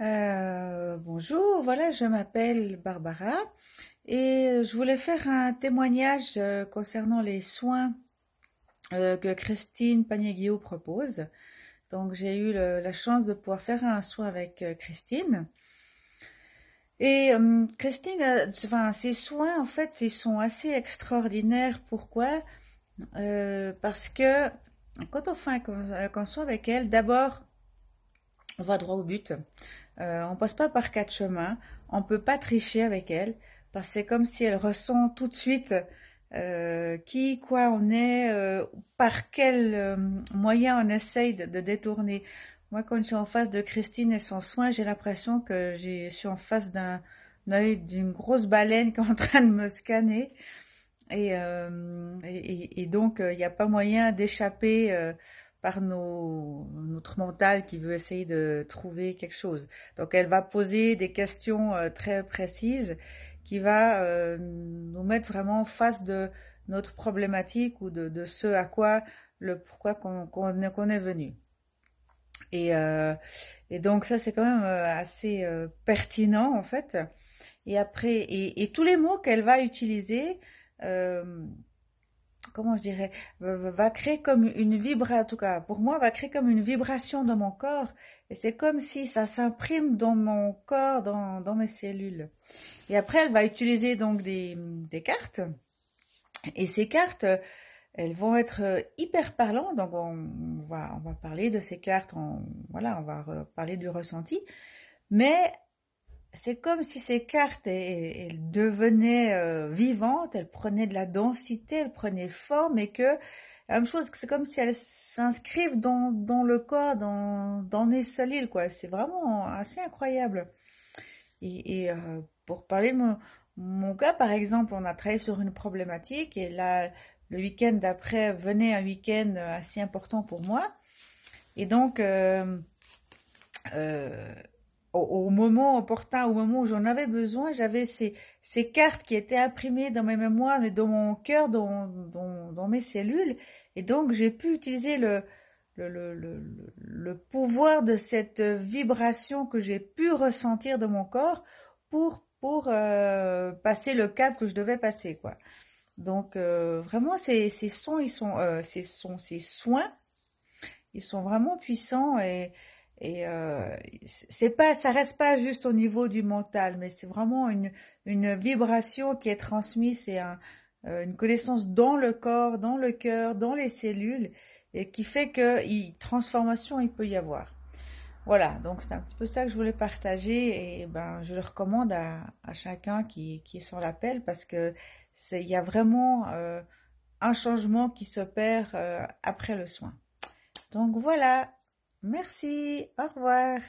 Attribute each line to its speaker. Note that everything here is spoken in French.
Speaker 1: Euh, bonjour, voilà, je m'appelle Barbara et je voulais faire un témoignage euh, concernant les soins euh, que Christine Panier-Guillaume propose. Donc j'ai eu la chance de pouvoir faire un soin avec euh, Christine. Et euh, Christine, euh, enfin, ses soins, en fait, ils sont assez extraordinaires. Pourquoi? Euh, parce que quand on fait un, un soin avec elle, d'abord, on va droit au but. Euh, on passe pas par quatre chemins. On peut pas tricher avec elle parce que c'est comme si elle ressent tout de suite euh, qui, quoi on est, euh, par quel euh, moyen on essaye de, détourner. Moi, quand je suis en face de Christine et son soin, j'ai l'impression que je suis en face d'un œil d'une grosse baleine qui est en train de me scanner. Et, euh, et, et- donc, euh, il n'y a pas moyen d'échapper par nos, notre mental qui veut essayer de trouver quelque chose. Donc, elle va poser des questions euh, très précises qui va euh, nous mettre vraiment en face de notre problématique ou de, de ce à quoi, le pourquoi qu'on qu'on est venu. Et, euh, et donc, ça, c'est quand même euh, assez euh, pertinent, en fait. Et après, et, et tous les mots qu'elle va utiliser, euh, comment je dirais, va, créer comme une vibration, en tout cas pour moi, va créer comme une vibration dans mon corps. Et c'est comme si ça s'imprime dans mon corps, dans, dans mes cellules. Et après, elle va utiliser donc des, des cartes. Et ces cartes, elles vont être hyper parlantes. Donc on, va, on va parler de ces cartes, on, voilà, on va parler du ressenti. Mais c'est comme si ces cartes, elles, devenaient euh, vivantes, elles prenaient de la densité, elles prenaient forme et que la même chose, c'est comme si elles s'inscrivent dans, dans le corps, dans, dans mes cellules, quoi. C'est vraiment assez incroyable. Et, et, euh, pour parler de mon, mon cas, par exemple, on a travaillé sur une problématique et là, le week-end d'après venait un week-end assez important pour moi. Et donc, euh, euh, au, au moment opportun, au moment où j'en avais besoin, j'avais ces, ces cartes qui étaient imprimées dans mes mémoires, dans mon cœur, dans, dans, dans mes cellules. Et donc, j'ai pu utiliser le, le, le, le, le pouvoir de cette vibration que j'ai pu ressentir de mon corps pour, pour euh, passer le cap que je devais passer, quoi. Donc, euh, vraiment, ces, ces sons, ils sont, euh, ces sons, ces soins, ils sont vraiment puissants et, et euh, c'est pas, ça reste pas juste au niveau du mental, mais c'est vraiment une, une vibration qui est transmise, c'est un, euh, une connaissance dans le corps, dans le cœur, dans les cellules, et qui fait que y, transformation il peut y avoir. Voilà, donc c'est un petit peu ça que je voulais partager et ben je le recommande à, à chacun qui, qui est sur l'appel parce que c'est il y a vraiment euh, un changement qui s'opère euh, après le soin. Donc voilà, merci, au revoir.